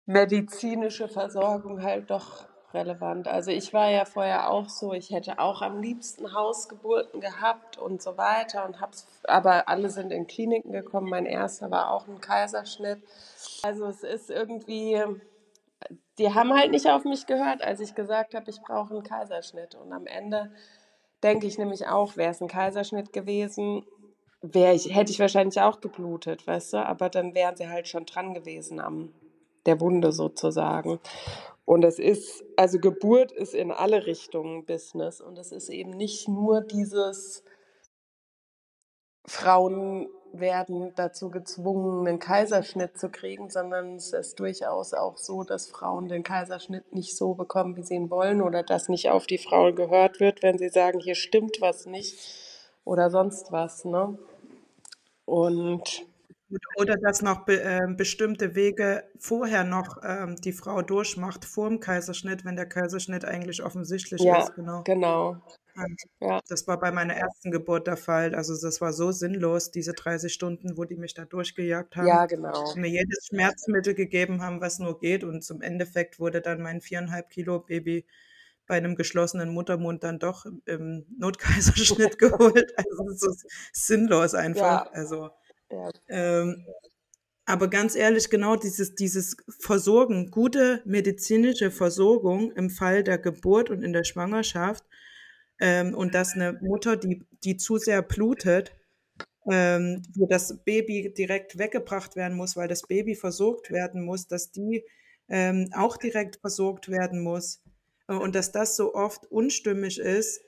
medizinische Versorgung halt doch relevant. Also ich war ja vorher auch so, ich hätte auch am liebsten Hausgeburten gehabt und so weiter und hab's, aber alle sind in Kliniken gekommen. Mein erster war auch ein Kaiserschnitt. Also es ist irgendwie, die haben halt nicht auf mich gehört, als ich gesagt habe, ich brauche einen Kaiserschnitt. Und am Ende denke ich nämlich auch, wäre es ein Kaiserschnitt gewesen, ich, hätte ich wahrscheinlich auch geblutet, weißt du, aber dann wären sie halt schon dran gewesen am der Wunde sozusagen. Und es ist, also Geburt ist in alle Richtungen Business und es ist eben nicht nur dieses Frauen werden dazu gezwungen, einen Kaiserschnitt zu kriegen, sondern es ist durchaus auch so, dass Frauen den Kaiserschnitt nicht so bekommen, wie sie ihn wollen oder dass nicht auf die Frauen gehört wird, wenn sie sagen, hier stimmt was nicht oder sonst was. Ne? Und Oder dass noch be, äh, bestimmte Wege vorher noch ähm, die Frau durchmacht vor dem Kaiserschnitt, wenn der Kaiserschnitt eigentlich offensichtlich ja, ist. Genau. genau. Und Ja, das war bei meiner ersten Geburt der Fall. Also das war so sinnlos, diese 30 Stunden, wo die mich da durchgejagt haben. ja, genau. mir jedes Schmerzmittel gegeben haben, was nur geht. Und zum Endeffekt wurde dann mein viereinhalb Kilo Baby bei einem geschlossenen Muttermund dann doch im Notkaiserschnitt *laughs* geholt. Also es ist sinnlos einfach. Ja, Also ja, ähm, aber ganz ehrlich, genau dieses, dieses Versorgen, gute medizinische Versorgung im Fall der Geburt und in der Schwangerschaft ähm, und dass eine Mutter, die, die zu sehr blutet, ähm, wo das Baby direkt weggebracht werden muss, weil das Baby versorgt werden muss, dass die ähm, auch direkt versorgt werden muss. Äh, und dass das so oft unstimmig ist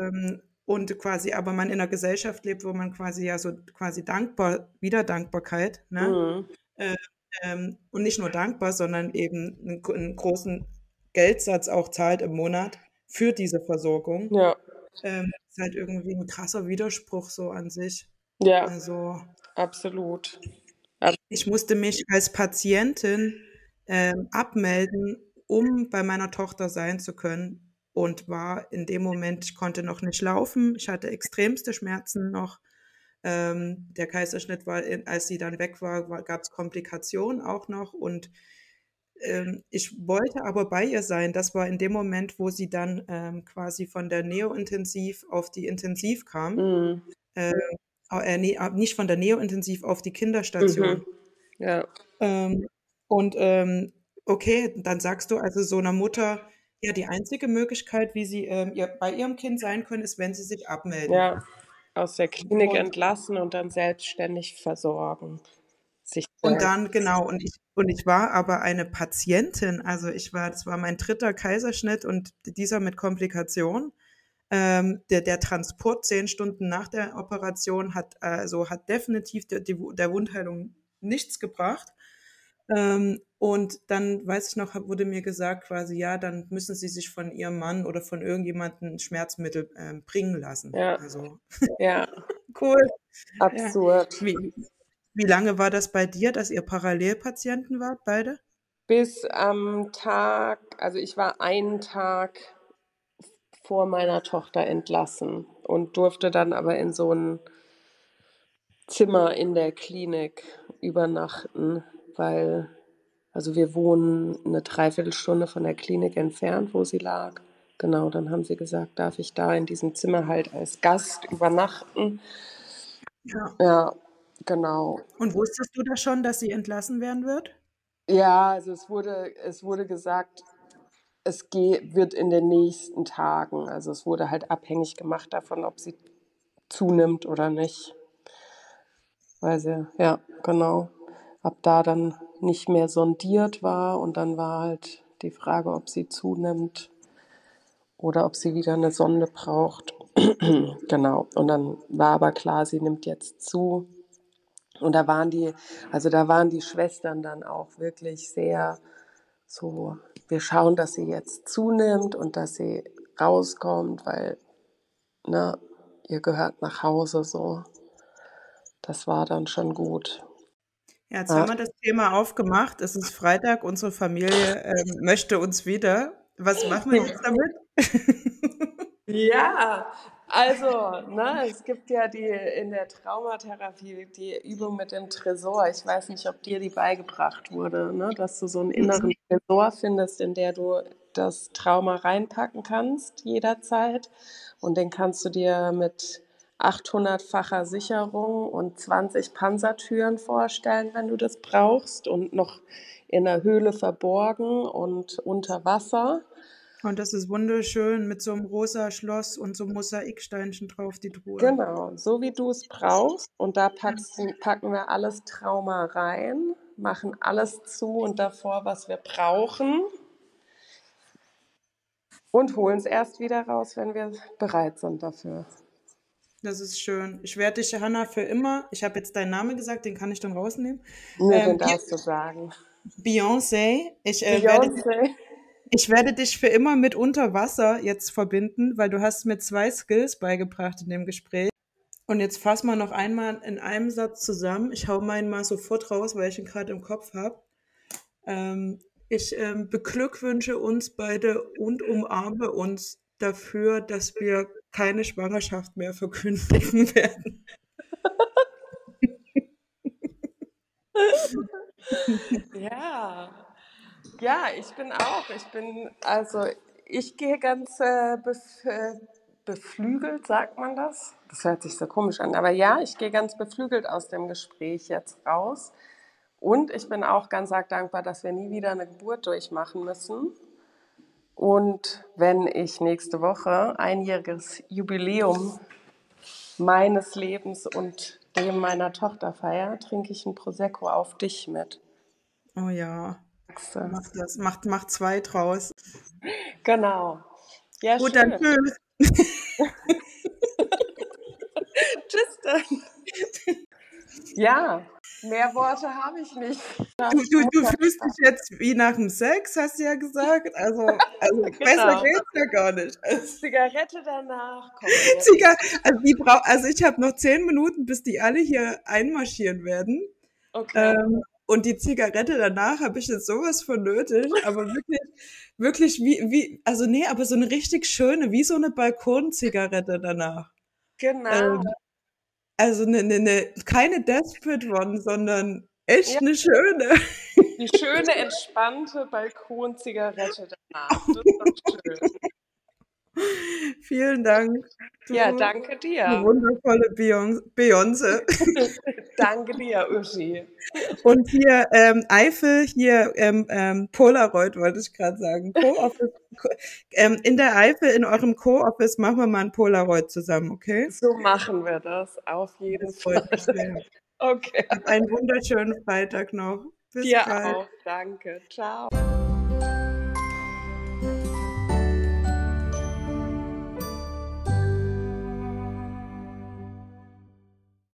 ähm, und quasi aber man in einer Gesellschaft lebt, wo man quasi ja so quasi dankbar, wieder Dankbarkeit, ne? Mhm. Äh, und nicht nur dankbar, sondern eben einen, einen großen Geldsatz auch zahlt im Monat für diese Versorgung. Ja, Ähm, ist halt irgendwie ein krasser Widerspruch so an sich. ja, Also absolut. ich musste mich als Patientin ähm, abmelden, um bei meiner Tochter sein zu können und war in dem Moment, ich konnte noch nicht laufen, ich hatte extremste Schmerzen noch. Ähm, der Kaiserschnitt war, in, als sie dann weg war, war gab es Komplikationen auch noch und ähm, ich wollte aber bei ihr sein. Das war in dem Moment, wo sie dann ähm, quasi von der Neo-Intensiv auf die Intensiv kam. Mhm. Äh, äh, nee, äh, nicht von der Neo-Intensiv auf die Kinderstation. Mhm. Ja, Ähm, und ähm, okay, dann sagst du also so einer Mutter, ja, die einzige Möglichkeit, wie sie ähm, ihr, bei ihrem Kind sein können, ist, wenn sie sich abmelden. ja. Aus der Klinik Und, entlassen und dann selbstständig versorgen. Sich und dann, genau, und ich, und ich war aber eine Patientin, also ich war, das war mein dritter Kaiserschnitt und dieser mit Komplikation. Ähm, der, der Transport zehn Stunden nach der Operation hat, also hat definitiv der, der Wundheilung nichts gebracht. Ähm, und dann, weiß ich noch, wurde mir gesagt, quasi, ja, dann müssen sie sich von ihrem Mann oder von irgendjemandem Schmerzmittel ähm, bringen lassen. Ja, Also, ja, *laughs* cool. Ja. absurd. Wie, wie lange war das bei dir, dass ihr Parallelpatienten wart, beide? Bis am Tag, also ich war einen Tag vor meiner Tochter entlassen und durfte dann aber in so ein Zimmer in der Klinik übernachten, weil, also wir wohnen eine Dreiviertelstunde von der Klinik entfernt, wo sie lag. Genau, dann haben sie gesagt, darf ich da in diesem Zimmer halt als Gast übernachten. Ja. Ja, genau. Und wusstest du da schon, dass sie entlassen werden wird? Ja, also es wurde, es wurde gesagt, es geht, wird in den nächsten Tagen. Also es wurde halt abhängig gemacht davon, ob sie zunimmt oder nicht. Weil sie, ja, genau, ab da dann nicht mehr sondiert war und dann war halt die Frage, ob sie zunimmt oder ob sie wieder eine Sonde braucht. *clears throat* genau. Und dann war aber klar, sie nimmt jetzt zu. Und da waren die, also da waren die Schwestern dann auch wirklich sehr so, wir schauen, dass sie jetzt zunimmt und dass sie rauskommt, weil, ne, ihr gehört nach Hause so. Das war dann schon gut. Ja, jetzt Ja. haben wir das Thema aufgemacht. Es ist Freitag, unsere Familie ähm, möchte uns wieder. Was machen wir *laughs* jetzt damit? *laughs* Ja, also, ne, es gibt ja die in der Traumatherapie die Übung mit dem Tresor. Ich weiß nicht, ob dir die beigebracht wurde, ne, dass du so einen inneren Tresor findest, in der du das Trauma reinpacken kannst jederzeit. Und den kannst du dir mit 800-facher Sicherung und 20 Panzertüren vorstellen, wenn du das brauchst und noch in der Höhle verborgen und unter Wasser. Und das ist wunderschön mit so einem rosa Schloss und so Mosaiksteinchen drauf, die Truhe. Genau, so wie du es brauchst. Und da packst, packen wir alles Trauma rein, machen alles zu und davor, was wir brauchen. Und holen es erst wieder raus, wenn wir bereit sind dafür. Das ist schön. Ich werde dich, Hanna, für immer, ich habe jetzt deinen Namen gesagt, den kann ich dann rausnehmen. Nee, Ähm, den darfst du sagen. Beyoncé, ich, äh, werde, Beyoncé. Ich werde dich für immer mit Unterwasser jetzt verbinden, weil du hast mir zwei Skills beigebracht in dem Gespräch. Und jetzt fassen wir noch einmal in einem Satz zusammen. Ich hau meinen mal sofort raus, weil ich ihn gerade im Kopf habe. Ähm, ich ähm, beglückwünsche uns beide und umarme uns dafür, dass wir keine Schwangerschaft mehr verkündigen *laughs* werden. Ja. Ja, ich bin auch. Ich bin, also ich gehe ganz äh, bef äh, beflügelt, sagt man das? Das hört sich so komisch an. Aber ja, ich gehe ganz beflügelt aus dem Gespräch jetzt raus. Und ich bin auch ganz arg dankbar, dass wir nie wieder eine Geburt durchmachen müssen. Und wenn ich nächste Woche einjähriges Jubiläum meines Lebens und dem meiner Tochter feiere, trinke ich ein Prosecco auf dich mit. Oh ja. Mach das, macht, macht zwei draus. Genau. Ja, Gut, schön. dann tschüss. *laughs* Tschüss dann. Ja, mehr Worte habe ich nicht. Du, du, du fühlst dich jetzt wie nach dem Sex, hast du ja gesagt. Also, also *laughs* besser Genau. geht's ja gar nicht. Also, Zigarette danach. Ziga, also, die also ich habe noch zehn Minuten, bis die alle hier einmarschieren werden. Okay. Ähm, und die Zigarette danach habe ich jetzt sowas von nötig, aber wirklich, wirklich wie, wie, also nee, aber so eine richtig schöne, wie so eine Balkonzigarette danach. genau. Ähm, also eine, eine, eine, keine Desperate One, sondern echt Ja. eine schöne. Die schöne, entspannte Balkonzigarette danach. *laughs* Das ist doch schön. *laughs* Vielen Dank. Du, Ja, danke dir. wundervolle Beyon- Beyoncé. *laughs* Danke dir, Uschi. Und hier ähm, Eifel, hier ähm, ähm, Polaroid wollte ich gerade sagen. Co-Office, *laughs* Co ähm, in der Eifel, in eurem Co-Office machen wir mal ein Polaroid zusammen, okay? So machen wir das, auf jeden Das Fall. Okay. Habt einen wunderschönen Freitag noch. Bis Dir bald. auch. Danke. Ciao.